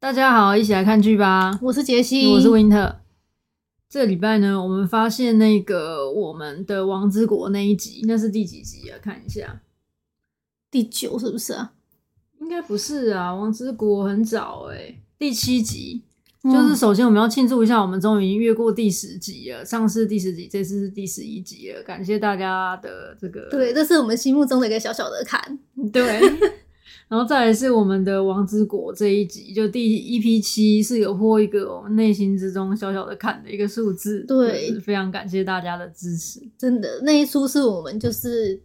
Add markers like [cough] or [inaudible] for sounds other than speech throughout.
大家好，一起来看剧吧！我是杰西，我是温特。这礼拜呢，我们发现那个我们的《王之国》那一集，那是第几集啊？看一下，第九是不是啊？应该不是啊，《王之国》很早诶、欸、第七集。就是首先我们要庆祝一下，我们终于越过第十集了。上次第十集，这次是第十一集了。感谢大家的这个，对，这是我们心目中的一个小小的坎。对，[laughs] 然后再来是我们的《王之国》这一集，就第一批七是有破一个我们内心之中小小的坎的一个数字。对，非常感谢大家的支持。真的，那一出是我们就是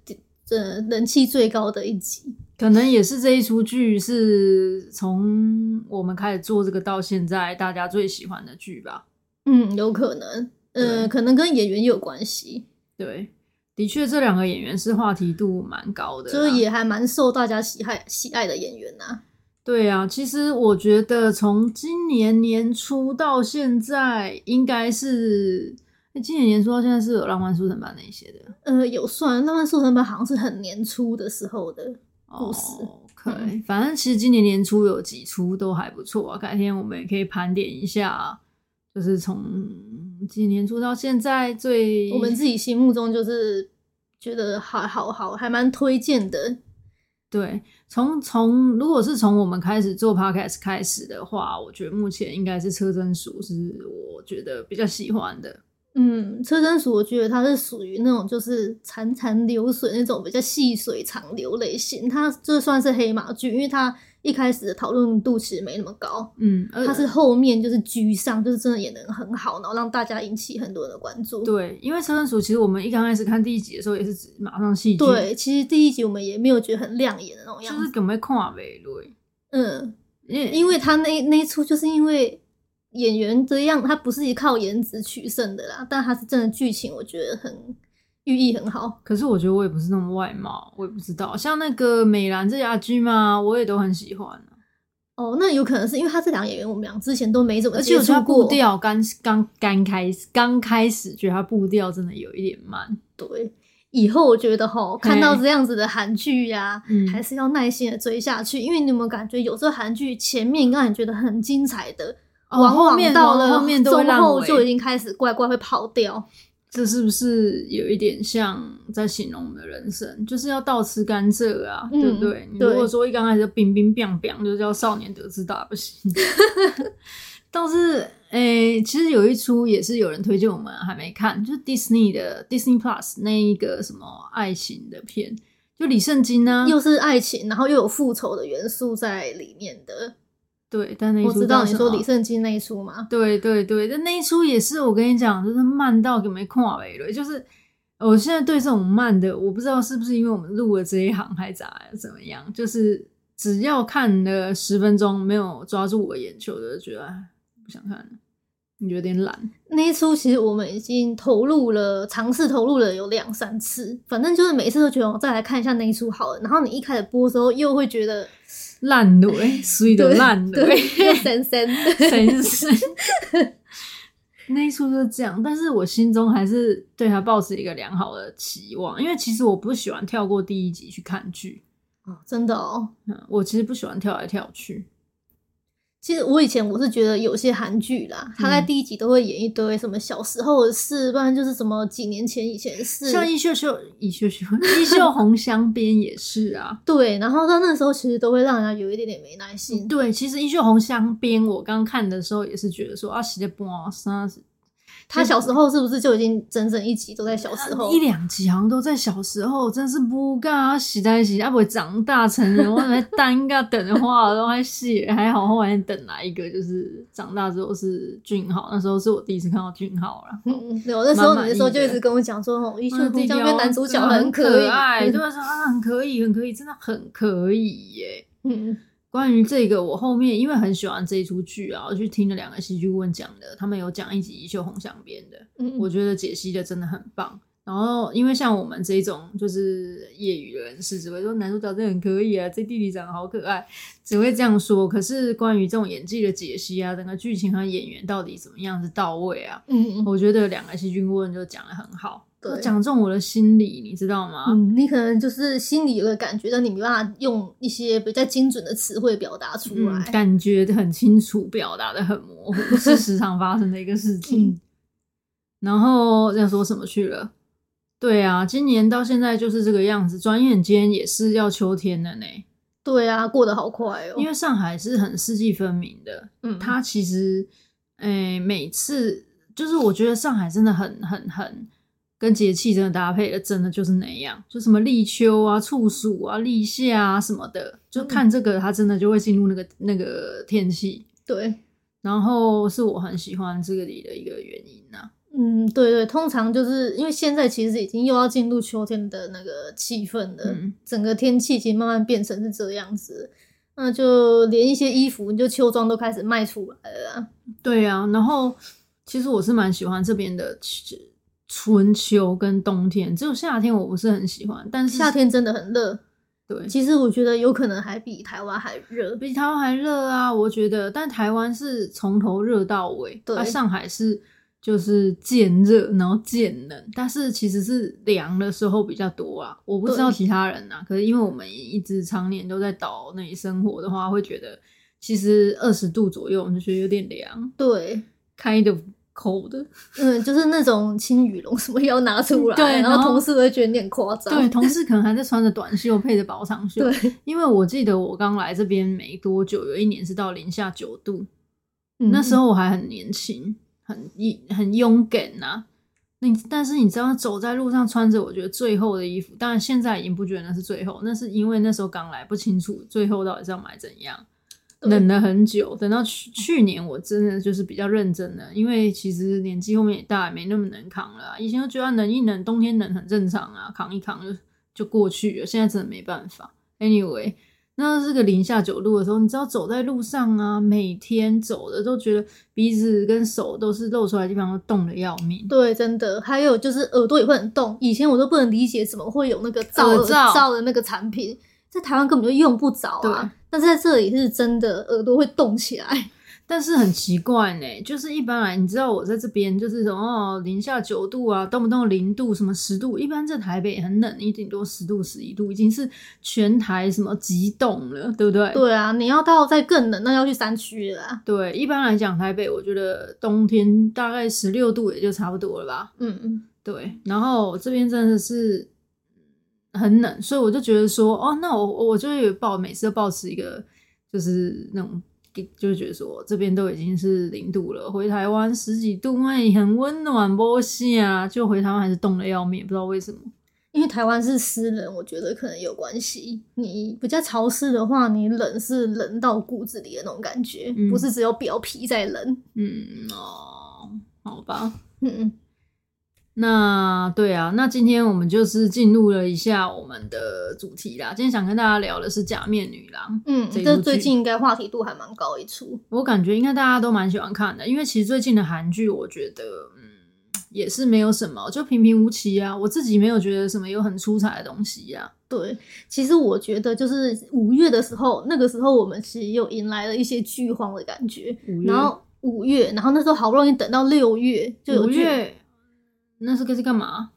这人气最高的一集。可能也是这一出剧是从我们开始做这个到现在大家最喜欢的剧吧？嗯，有可能，呃，可能跟演员有关系。对，的确，这两个演员是话题度蛮高的，就是也还蛮受大家喜爱喜爱的演员呐、啊。对啊，其实我觉得从今年年初到现在，应该是今年年初到现在是有《浪漫速成班》那些的。呃，有算，《浪漫速成班》好像是很年初的时候的。故事 OK，，嗯、反正其实今年年初有几出都还不错啊。改天我们也可以盘点一下，就是从今年年初到现在最我们自己心目中就是觉得还好好，还蛮推荐的。对，从从如果是从我们开始做 podcast 开始的话，我觉得目前应该是车真鼠是我觉得比较喜欢的。嗯，车真鼠我觉得它是属于那种就是潺潺流水那种比较细水长流类型，它就算是黑马剧，因为它一开始的讨论度其实没那么高，嗯，他是后面就是居上，就是真的演得很好，然后让大家引起很多人的关注。对，因为车贞淑其实我们一刚开始看第一集的时候也是指马上戏剧，对，其实第一集我们也没有觉得很亮眼的那种样子，就是根本看不落，嗯，因为因为他那那一出就是因为。演员这样，他不是靠颜值取胜的啦，但他是真的剧情，我觉得很寓意很好。可是我觉得我也不是那么外貌，我也不知道。像那个美兰这家剧嘛，我也都很喜欢。哦，那有可能是因为他这两个演员，我们俩之前都没怎么接触过。而且步调刚刚刚开始，刚开始觉得他步调真的有一点慢。对，以后我觉得哈，看到这样子的韩剧呀，还是要耐心的追下去，因为你有没有感觉，有时候韩剧前面让你觉得很精彩的。往往到了中后就已经开始怪怪会跑掉，这是不是有一点像在形容我们的人生？就是要倒吃甘蔗啊，嗯、对不对？你如果说一刚开始就冰冰冰冰，就叫少年得志大不行。[laughs] 倒是，诶、欸，其实有一出也是有人推荐我们还没看，就是 Disney 的 Disney Plus 那一个什么爱情的片，就李圣经呢，又是爱情，然后又有复仇的元素在里面的。对，但那一出我知道你说李圣经那一出嘛？对对对，但那一出也是我跟你讲，就是慢到给没看完了。就是我现在对这种慢的，我不知道是不是因为我们录了这一行还咋怎么样？就是只要看了十分钟没有抓住我眼球的，觉得不想看了。你有点懒。那一出其实我们已经投入了，尝试投入了有两三次，反正就是每次都觉得我再来看一下那一出好了。然后你一开始播的时候，又会觉得。烂尾，水的烂尾，神神神神。[laughs] 那一出就是这样，但是我心中还是对他抱持一个良好的期望，因为其实我不喜欢跳过第一集去看剧。哦，真的哦，嗯，我其实不喜欢跳来跳去。其实我以前我是觉得有些韩剧啦，他在第一集都会演一堆什么小时候的事，不然就是什么几年前以前的事。像衣秀秀、衣秀秀、衣袖红香边也是啊。[laughs] 对，然后到那时候其实都会让人家有一点点没耐心。对，其实衣秀红香边我刚看的时候也是觉得说啊，洗的不啊，啥子。他小时候是不是就已经整整一集都在小时候？一两集好像都在小时候，真是不尬，洗在一起，啊不会长大成人，我还单个等的话都还洗，还好后来等来一个，就是长大之后是俊浩，那时候是我第一次看到俊浩了。嗯，有那时候你那时候就一直跟我讲说，哦，衣袖红镶边男主角很可爱，对吧？说啊，很可以，很可以，真的很可以耶。嗯。关于这个，我后面因为很喜欢这一出剧啊，我去听了两个戏剧顾问讲的，他们有讲一集《一袖红香边》的，嗯，我觉得解析的真的很棒。然后，因为像我们这种就是业余的人士，只会说男主角真的很可以啊，这弟弟长得好可爱，只会这样说。可是关于这种演技的解析啊，整个剧情和演员到底怎么样是到位啊？嗯，我觉得两个戏剧顾问就讲的很好。讲中我的心理，你知道吗？嗯，你可能就是心里有个感觉，但你没办法用一些比较精准的词汇表达出来，嗯，感觉很清楚，表达的很模糊，是时常发生的一个事情。嗯、然后要说什么去了？对啊，今年到现在就是这个样子，转眼间也是要秋天了呢。对啊，过得好快哦。因为上海是很四季分明的，嗯，它其实，诶，每次就是我觉得上海真的很很很跟节气真的搭配的，真的就是那样，就什么立秋啊、处暑啊、立夏啊什么的，就看这个，它真的就会进入那个那个天气。对，然后是我很喜欢这个里的一个原因呐、啊。嗯，对对，通常就是因为现在其实已经又要进入秋天的那个气氛了，嗯、整个天气已经慢慢变成是这样子，那就连一些衣服，你就秋装都开始卖出来了。对啊，然后其实我是蛮喜欢这边的春秋跟冬天，只有夏天我不是很喜欢，但是夏天真的很热。对，其实我觉得有可能还比台湾还热，比台湾还热啊！我觉得，但台湾是从头热到尾，对，上海是。就是渐热，然后渐冷，但是其实是凉的时候比较多啊。我不知道其他人啊，可是因为我们一直常年都在岛那里生活的话，会觉得其实二十度左右，我们就觉得有点凉。对，kind of cold。嗯，就是那种轻羽绒什么要拿出来，[laughs] 对，然后同事会觉得有点夸张。对，同事可能还在穿着短袖配着薄长袖。对，因为我记得我刚来这边没多久，有一年是到零下九度，嗯，那时候我还很年轻。很很勇敢呐、啊，你但是你知道走在路上穿着我觉得最厚的衣服，当然现在已经不觉得那是最厚，那是因为那时候刚来不清楚最厚到底是要买怎样，冷了很久，等到去去年我真的就是比较认真的，因为其实年纪后面也大，也没那么能扛了、啊，以前就觉得冷一冷，冬天冷很正常啊，扛一扛就就过去了，现在真的没办法。Anyway。那这个零下九度的时候，你知道走在路上啊，每天走的都觉得鼻子跟手都是露出来的地方都冻得要命。对，真的。还有就是耳朵也会很冻。以前我都不能理解怎么会有那个罩耳罩的那个产品，在台湾根本就用不着啊。但是在这里是真的耳朵会冻起来。[laughs] 但是很奇怪呢，就是一般来，你知道我在这边就是什么哦，零下九度啊，动不动零度，什么十度，一般在台北很冷，你顶多十度、十一度，已经是全台什么极冻了，对不对？对啊，你要到再更冷，那要去山区了。对，一般来讲，台北我觉得冬天大概十六度也就差不多了吧。嗯嗯，对。然后这边真的是很冷，所以我就觉得说，哦，那我我就有抱，每次都抱持一个就是那种。就觉得说这边都已经是零度了，回台湾十几度，哎，很温暖，波西啊？就回台湾还是冻得要命，不知道为什么。因为台湾是湿冷，我觉得可能有关系。你比较潮湿的话，你冷是冷到骨子里的那种感觉，嗯、不是只有表皮在冷。嗯哦，好吧，嗯嗯。那对啊，那今天我们就是进入了一下我们的主题啦。今天想跟大家聊的是《假面女郎》，嗯，这最近应该话题度还蛮高一出。我感觉应该大家都蛮喜欢看的，因为其实最近的韩剧，我觉得嗯也是没有什么，就平平无奇啊。我自己没有觉得什么有很出彩的东西呀、啊。对，其实我觉得就是五月的时候，那个时候我们其实又迎来了一些剧荒的感觉。然后五月，然后那时候好不容易等到六月，就有月。那是个是干嘛？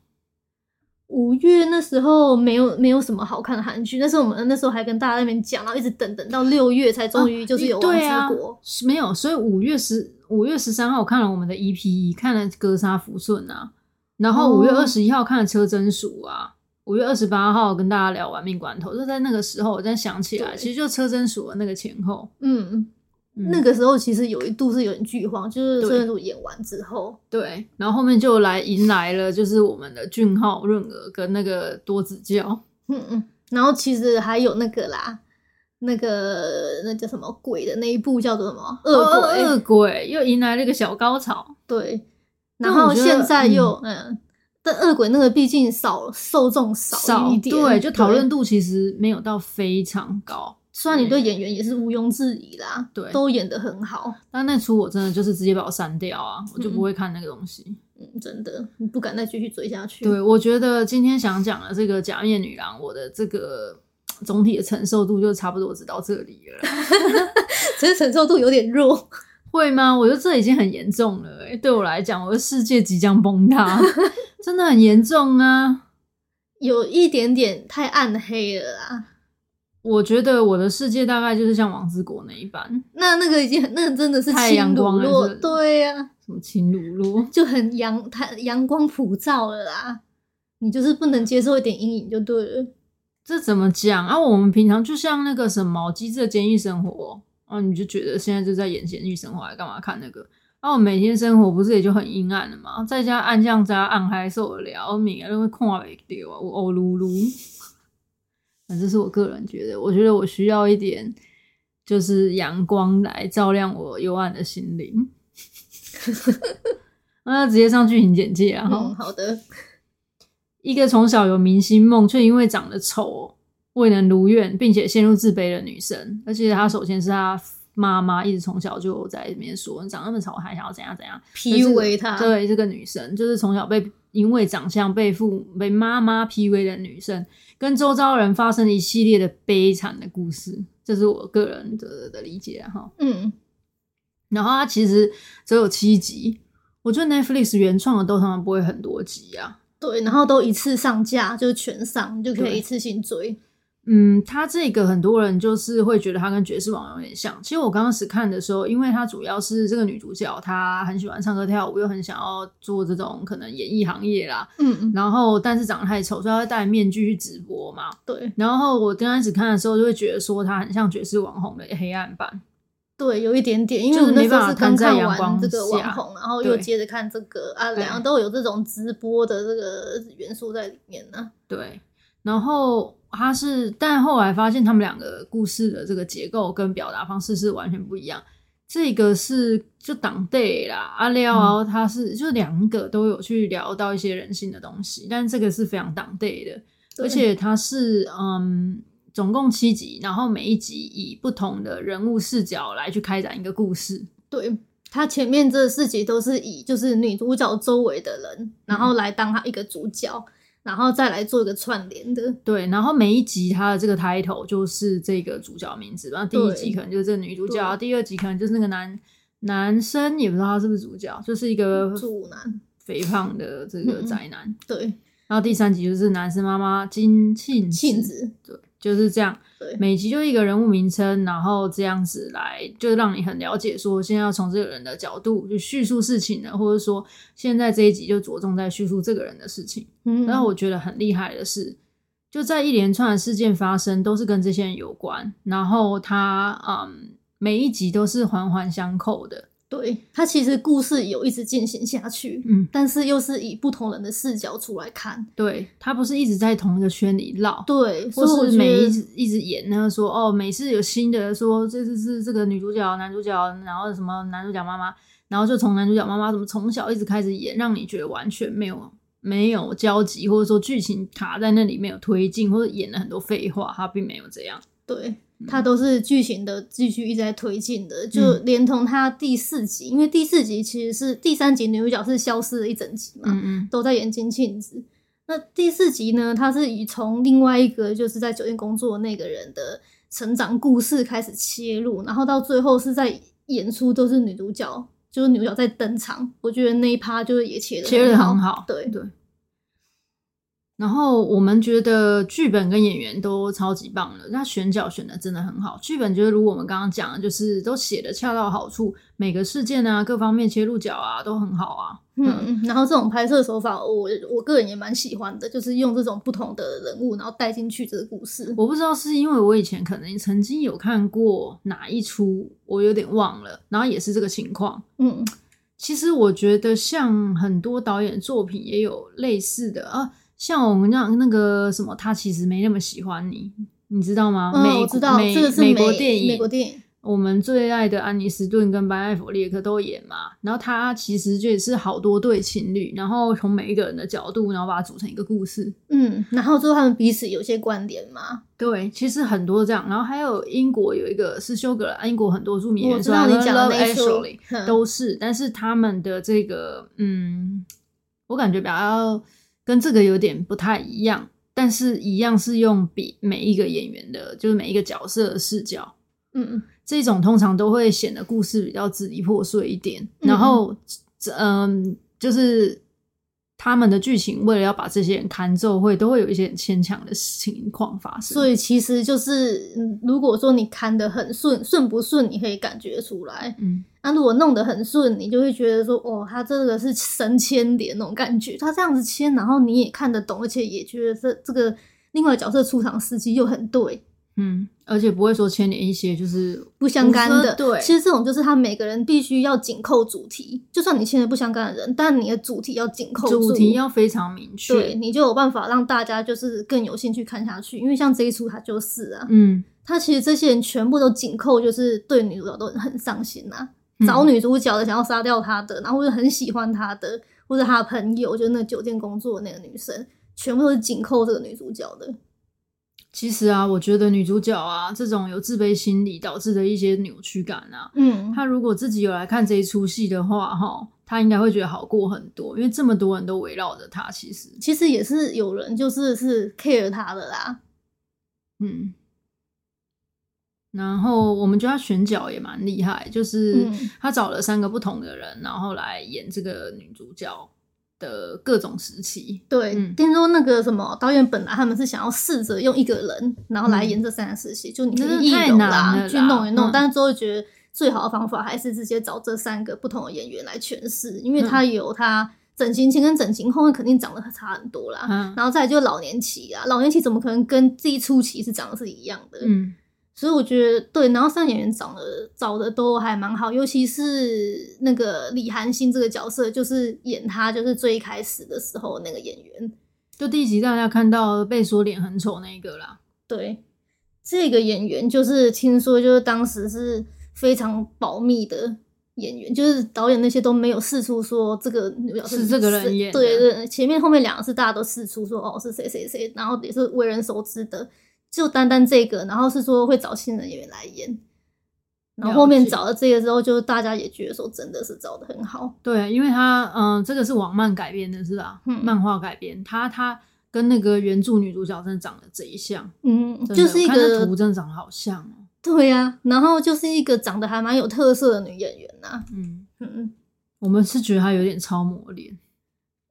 五月那时候没有没有什么好看的韩剧，那时候我们那时候还跟大家在那边讲，然后一直等等到六月才终于就是有《王之国》啊，没有，所以五月十五月十三号我看了我们的 EP，看了《格杀福顺》啊，然后五月二十一号看了《车真淑》啊，五月二十八号跟大家聊《玩命关头》，就在那个时候我才想起来，其实就《车真淑》的那个前后，嗯。那个时候其实有一度是有点剧荒，就是车贞淑演完之后，对，然后后面就来迎来了就是我们的俊昊、润娥跟那个多子教，嗯嗯，然后其实还有那个啦，那个那叫什么鬼的那一部叫做什么？恶鬼，恶鬼又迎来了一个小高潮，对，然后现在又嗯，嗯，但恶鬼那个毕竟少受众少一点，对，就讨论度其实没有到非常高。虽然你对演员也是毋庸置疑啦，对，都演得很好，但那出我真的就是直接把我删掉啊，我就不会看那个东西。嗯，真的，你不敢再继续追下去。对，我觉得今天想讲的这个假面女郎，我的这个总体的承受度就差不多只到这里了，[laughs] 只是承受度有点弱。[laughs] 会吗？我觉得这已经很严重了，欸，对我来讲，我的世界即将崩塌，[laughs] 真的很严重啊！有一点点太暗黑了啦。我觉得我的世界大概就是像王之国那一般，那那个已经那真的是太阳光了，对呀，啊，什么轻乳落就很阳太阳光普照了啦。你就是不能接受一点阴影就对了。这怎么讲啊？我们平常就像那个什么机智的监狱生活啊，你就觉得现在就在演监狱生活，还干嘛看那个？啊，我每天生活不是也就很阴暗了吗？在家暗降加暗还受得了？我每个人会看不掉啊，我呕噜噜。那这是我个人觉得，我觉得我需要一点，就是阳光来照亮我幽暗的心灵。那直接上剧情简介啊！嗯，好的。一个从小有明星梦，却因为长得丑未能如愿，并且陷入自卑的女生。而且她首先是她妈妈一直从小就在里面说：“你长那么丑，还想要怎样怎样？”PUA 她。对，这个女生就是从小被因为长相被父被妈妈 PUA 的女生。跟周遭人发生一系列的悲惨的故事，这是我个人的的理解哈。嗯，然后它其实只有七集，我觉得 Netflix 原创的都通常不会很多集啊。对，然后都一次上架，就全上，你就可以一次性追。嗯，他这个很多人就是会觉得他跟爵士网有点像。其实我刚开始看的时候，因为他主要是这个女主角，她很喜欢唱歌跳舞，又很想要做这种可能演艺行业啦。嗯嗯。然后，但是长得太丑，所以她会戴面具去直播嘛。对。然后我刚开始看的时候，就会觉得说她很像爵士网红的黑暗版。对，有一点点，因为我那时候是刚看完这个网红，然后又接着看这个啊，两个都有这种直播的这个元素在里面呢。对。然后他是，但后来发现他们两个故事的这个结构跟表达方式是完全不一样。这个是就当代啦，阿廖他是就两个都有去聊到一些人性的东西，但这个是非常当代的，而且它是嗯，总共七集，然后每一集以不同的人物视角来去开展一个故事。对，他前面这四集都是以就是女主角周围的人，然后来当他一个主角。然后再来做一个串联的，对。然后每一集它的这个 title 就是这个主角名字，然后第一集可能就是这个女主角，第二集可能就是那个男男生，也不知道他是不是主角，就是一个主男，肥胖的这个宅男。嗯、对。然后第三集就是男生妈妈金庆庆子，对。就是这样，每集就一个人物名称，然后这样子来，就让你很了解说，现在要从这个人的角度去叙述事情呢，或者说现在这一集就着重在叙述这个人的事情。嗯，然后我觉得很厉害的是，就在一连串的事件发生，都是跟这些人有关，然后他嗯，每一集都是环环相扣的。对，他其实故事有一直进行下去，嗯，但是又是以不同人的视角出来看，对，他不是一直在同一个圈里绕，对，或是每一直一直演那个说哦，每次有新的说这次是这个女主角、男主角，然后什么男主角妈妈，然后就从男主角妈妈怎么从小一直开始演，让你觉得完全没有没有交集，或者说剧情卡在那里没有推进，或者演了很多废话，他并没有这样，对。它都是剧情的继续一直在推进的，就连同它第四集，嗯、因为第四集其实是第三集女主角是消失了一整集嘛，嗯嗯都在演金庆子。那第四集呢，它是以从另外一个就是在酒店工作的那个人的成长故事开始切入，然后到最后是在演出都是女主角，就是女主角在登场。我觉得那一趴就是也切的切的很好，对对。然后我们觉得剧本跟演员都超级棒了，他选角选的真的很好。剧本就是如我们刚刚讲的，就是都写的恰到好处，每个事件啊、各方面切入角啊都很好啊。嗯，嗯，然后这种拍摄手法，我我个人也蛮喜欢的，就是用这种不同的人物，然后带进去这个故事。我不知道是因为我以前可能曾经有看过哪一出，我有点忘了，然后也是这个情况。嗯，其实我觉得像很多导演作品也有类似的啊。像我们讲那个什么，他其实没那么喜欢你，你知道吗？嗯，我知道，美这个是美国电影，美国电影。我们最爱的安妮斯顿跟班艾弗列克都演嘛，然后他其实就也是好多对情侣，然后从每一个人的角度，然后把它组成一个故事。嗯，然后最后他们彼此有些观点嘛。对，其实很多这样，然后还有英国有一个是休格兰，英国很多著名演员，我知道你讲的那出 Actually 都是，但是他们的这个，嗯，我感觉比较。跟这个有点不太一样，但是一样是用比每一个演员的，就是每一个角色的视角嗯，这种通常都会显得故事比较支离破碎一点，嗯、然后，嗯，就是。他们的剧情为了要把这些人看奏，会都会有一些很牵强的情况发生。所以其实就是，如果说你看得很顺，顺不顺你可以感觉出来。嗯，那如果弄得很顺，你就会觉得说，哦，他这个是神牵连那种感觉。他这样子牵，然后你也看得懂，而且也觉得这这个另外角色出场时机又很对。嗯，而且不会说牵连一些就是不相干的。对，其实这种就是他每个人必须要紧扣主题，就算你牵连不相干的人，但你的主题要紧扣，主题要非常明确，对，你就有办法让大家就是更有兴趣看下去。因为像这一出，他就是啊，嗯，他其实这些人全部都紧扣，就是对女主角都很上心啊，嗯、找女主角的，想要杀掉她的，然后或者很喜欢她的，或者她的朋友，就是那酒店工作的那个女生，全部都是紧扣这个女主角的。其实啊，我觉得女主角啊，这种有自卑心理导致的一些扭曲感啊，嗯，她如果自己有来看这一出戏的话，哈，她应该会觉得好过很多，因为这么多人都围绕着她。其实，其实也是有人就是是 care 她的啦，嗯。然后我们觉得他选角也蛮厉害，就是他找了三个不同的人，然后来演这个女主角。的各种时期，对，嗯、听说那个什么导演本来他们是想要试着用一个人，然后来演这三个时期，嗯、就你可以易容啦，去弄一弄，嗯、但是最后觉得最好的方法还是直接找这三个不同的演员来诠释，因为他有他整形前跟整形后面肯定长得差很多啦，嗯、然后再来就老年期啊，老年期怎么可能跟这一初期是长得是一样的？嗯。所以我觉得对，然后三个演员长得找的都还蛮好，尤其是那个李韩星这个角色，就是演他就是最开始的时候那个演员，就第一集大家看到被说脸很丑那个啦。对，这个演员就是听说就是当时是非常保密的演员，就是导演那些都没有试出说这个是，是这个人演，对对，前面后面两个是大家都试出说哦是谁谁谁，然后也是为人熟知的。就单单这个，然后是说会找新人演员来演，然后后面找了这个之后，就大家也觉得说真的是找的很好。对，因为他嗯、呃，这个是网漫改编的，是吧？嗯，漫画改编，他他跟那个原著女主角真的长得贼像，嗯，就是一个图真的长得好像哦。对呀、啊，然后就是一个长得还蛮有特色的女演员呐、啊。嗯嗯，嗯我们是觉得她有点超模脸。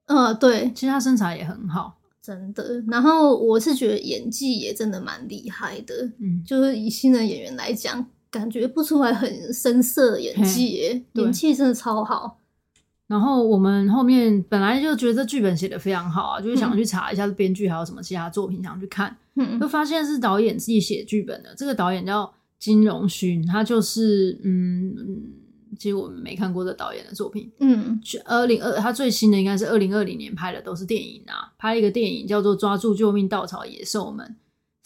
呃，对，其实她身材也很好。真的，然后我是觉得演技也真的蛮厉害的，嗯，就是以新人演员来讲，感觉不出来很生涩的演技耶，演技真的超好。然后我们后面本来就觉得这剧本写的非常好啊，就是想去查一下编剧还有什么其他作品，想去看，嗯，就发现是导演自己写剧本的。这个导演叫金荣勋，他就是嗯嗯。其实我们没看过这导演的作品。嗯，二零二他最新的应该是二零二零年拍的，都是电影啊。拍了一个电影叫做《抓住救命稻草野兽们》，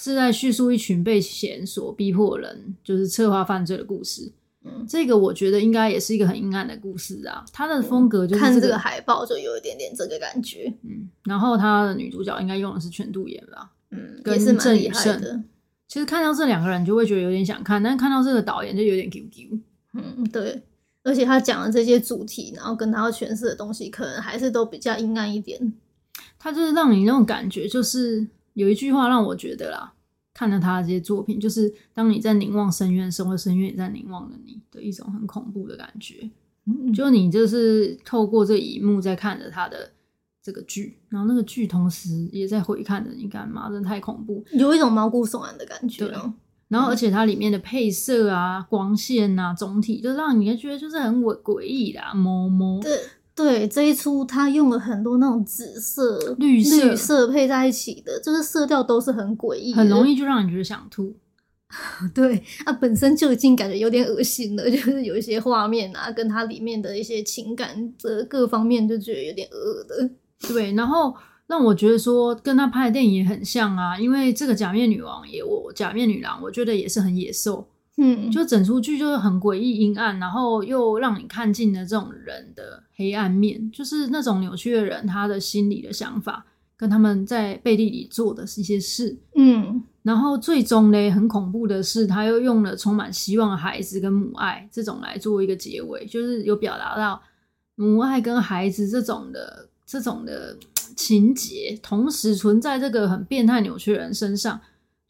是在叙述一群被险所逼迫人就是策划犯罪的故事。嗯，这个我觉得应该也是一个很阴暗的故事啊。他的风格就是、这个、看这个海报就有一点点这个感觉。嗯，然后他的女主角应该用的是全度妍吧？嗯，跟也是蛮厉害的。其实看到这两个人就会觉得有点想看，但是看到这个导演就有点 Q Q。嗯，对。而且他讲的这些主题，然后跟他要诠释的东西，可能还是都比较阴暗一点。他就是让你那种感觉，就是有一句话让我觉得啦，看了他的这些作品，就是当你在凝望深渊的时候，深渊也在凝望着你的一种很恐怖的感觉。嗯，就你就是透过这一幕在看着他的这个剧，然后那个剧同时也在回看着你，干嘛？真的太恐怖，有一种毛骨悚然的感觉。然后，而且它里面的配色啊、光线啊，总体就让你觉得就是很诡诡异啦，摸摸。对对，这一出它用了很多那种紫色、绿色、绿色配在一起的，就是色调都是很诡异，很容易就让你觉得想吐。[laughs] 对，它本身就已经感觉有点恶心了，[laughs] 就是有一些画面啊，跟它里面的一些情感的各方面，就觉得有点恶的。对，然后。让我觉得说跟他拍的电影也很像啊，因为这个假面女王也我假面女郎，我觉得也是很野兽，嗯，就整出剧就是很诡异阴暗，然后又让你看尽了这种人的黑暗面，就是那种扭曲的人他的心理的想法，跟他们在背地里做的是一些事，嗯，然后最终呢，很恐怖的是，他又用了充满希望的孩子跟母爱这种来做一个结尾，就是有表达到母爱跟孩子这种的这种的。情节同时存在这个很变态扭曲的人身上，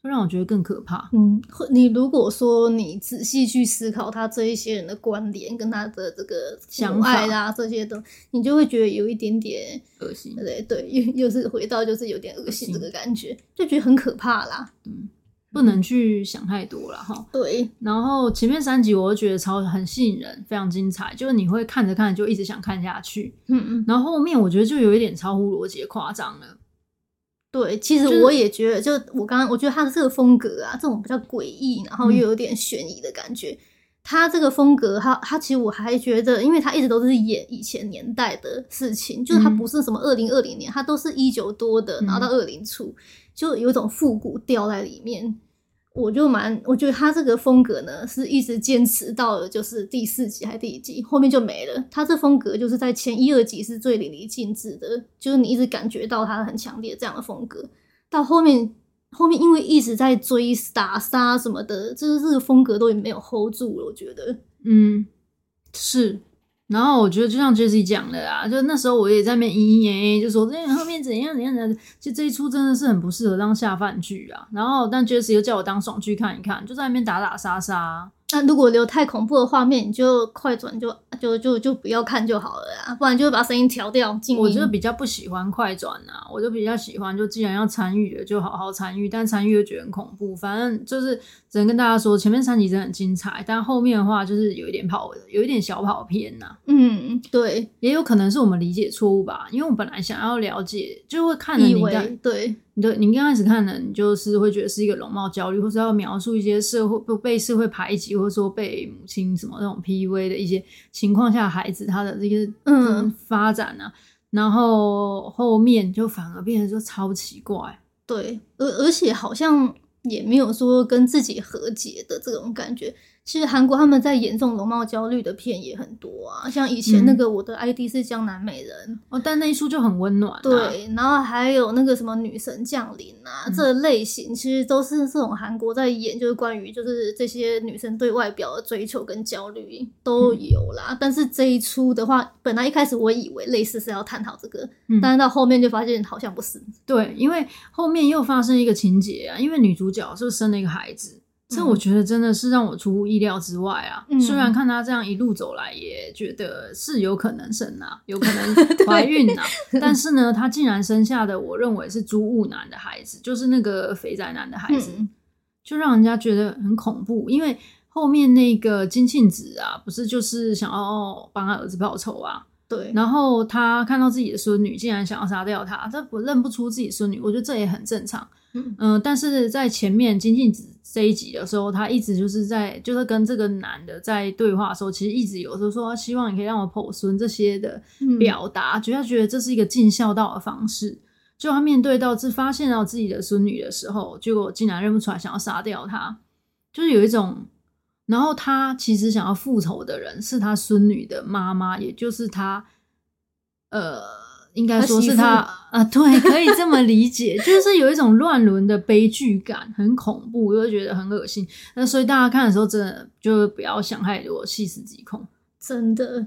会让我觉得更可怕。嗯，你如果说你仔细去思考他这一些人的观点跟他的这个相爱啊这些的，你就会觉得有一点点恶心。对对，又又是回到就是有点恶心这个感觉，就觉得很可怕啦。嗯，不能去想太多了哈。对，然后前面三集我都觉得超很吸引人，非常精彩，就是你会看着看着就一直想看下去。嗯嗯，然后后面我觉得就有一点超乎逻辑夸张了。对，其实我也觉得，就我刚刚，我觉得他的这个风格啊，这种比较诡异，然后又有点悬疑的感觉，嗯、他这个风格，他他其实我还觉得，因为他一直都是演以前年代的事情，就是他不是什么二零二零年，他都是一九多的，然后到二零初，就有一种复古调在里面。我就蛮，我觉得他这个风格呢，是一直坚持到了就是第四集还是第一集，后面就没了。他这风格就是在前一二集是最淋漓尽致的，就是你一直感觉到他很强烈这样的风格。到后面，后面因为一直在追打杀什么的，就是这个风格都已经没有 hold 住了。我觉得，嗯，是。然后我觉得就像 Jessie 讲的啊，就那时候我也在那边嘤嘤耶，就说这后面怎样怎样的，其实这一出真的是很不适合当下饭剧啊。然后但 Jessie 又叫我当爽剧看一看，就在那边打打杀杀。那如果留太恐怖的画面，你就快转就就就就不要看就好了啊，不然就会把声音调掉。我就比较不喜欢快转啊，我就比较喜欢，就既然要参与了，就好好参与，但参与又觉得很恐怖。反正就是只能跟大家说，前面三集真的很精彩，但后面的话就是有一点跑，有一点小跑偏呐、啊。嗯，对，也有可能是我们理解错误吧，因为我本来想要了解，就会看着你的对。对，你刚开始看的，你就是会觉得是一个容貌焦虑，或是要描述一些社会不被社会排挤，或者说被母亲什么那种 PUA 的一些情况下，孩子他的这个嗯发展啊，然后后面就反而变得说超奇怪，对，而而且好像也没有说跟自己和解的这种感觉。其实韩国他们在演这种容貌焦虑的片也很多啊，像以前那个我的 ID 是江南美人、嗯、哦，但那一出就很温暖、啊。对，然后还有那个什么女神降临啊，嗯、这类型其实都是这种韩国在演，就是关于就是这些女生对外表的追求跟焦虑都有啦。嗯、但是这一出的话，本来一开始我以为类似是要探讨这个，嗯、但是到后面就发现好像不是。对，因为后面又发生一个情节啊，因为女主角是不是生了一个孩子？这我觉得真的是让我出乎意料之外啊！嗯、虽然看他这样一路走来，也觉得是有可能生啊，有可能 [laughs] 怀孕啊，但是呢，她竟然生下的，我认为是猪悟男的孩子，就是那个肥宅男的孩子，嗯、就让人家觉得很恐怖。因为后面那个金庆子啊，不是就是想要帮他儿子报仇啊？对。然后他看到自己的孙女竟然想要杀掉他，他不认不出自己孙女，我觉得这也很正常。嗯、呃，但是在前面金靖子这一集的时候，他一直就是在就是跟这个男的在对话的时候，其实一直有时候说希望你可以让我剖孙这些的表达，觉得、觉得这是一个尽孝道的方式。就他面对到自发现到自己的孙女的时候，结果竟然认不出来，想要杀掉他，就是有一种。然后他其实想要复仇的人是他孙女的妈妈，也就是他呃。应该说是他啊，对，可以这么理解，[laughs] 就是有一种乱伦的悲剧感，很恐怖，又觉得很恶心。那所以大家看的时候，真的就不要想太多，细思极恐。真的，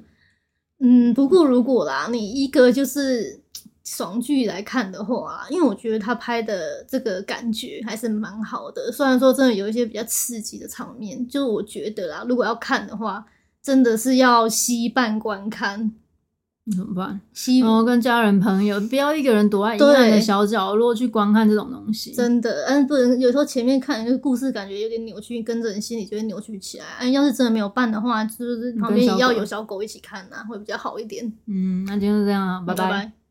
嗯，不过如果啦，你一个就是爽剧来看的话，因为我觉得他拍的这个感觉还是蛮好的。虽然说真的有一些比较刺激的场面，就我觉得啦，如果要看的话，真的是要吸伴观看。怎么办？然后跟家人朋友，不要一个人躲在阴暗的小角落去观看这种东西。真的，嗯，不能有时候前面看那个故事，感觉有点扭曲，跟着你心里就会扭曲起来。嗯，要是真的没有伴的话，就是旁边也要有小狗一起看呐，会比较好一点。嗯，那今天就这样，拜拜。拜拜。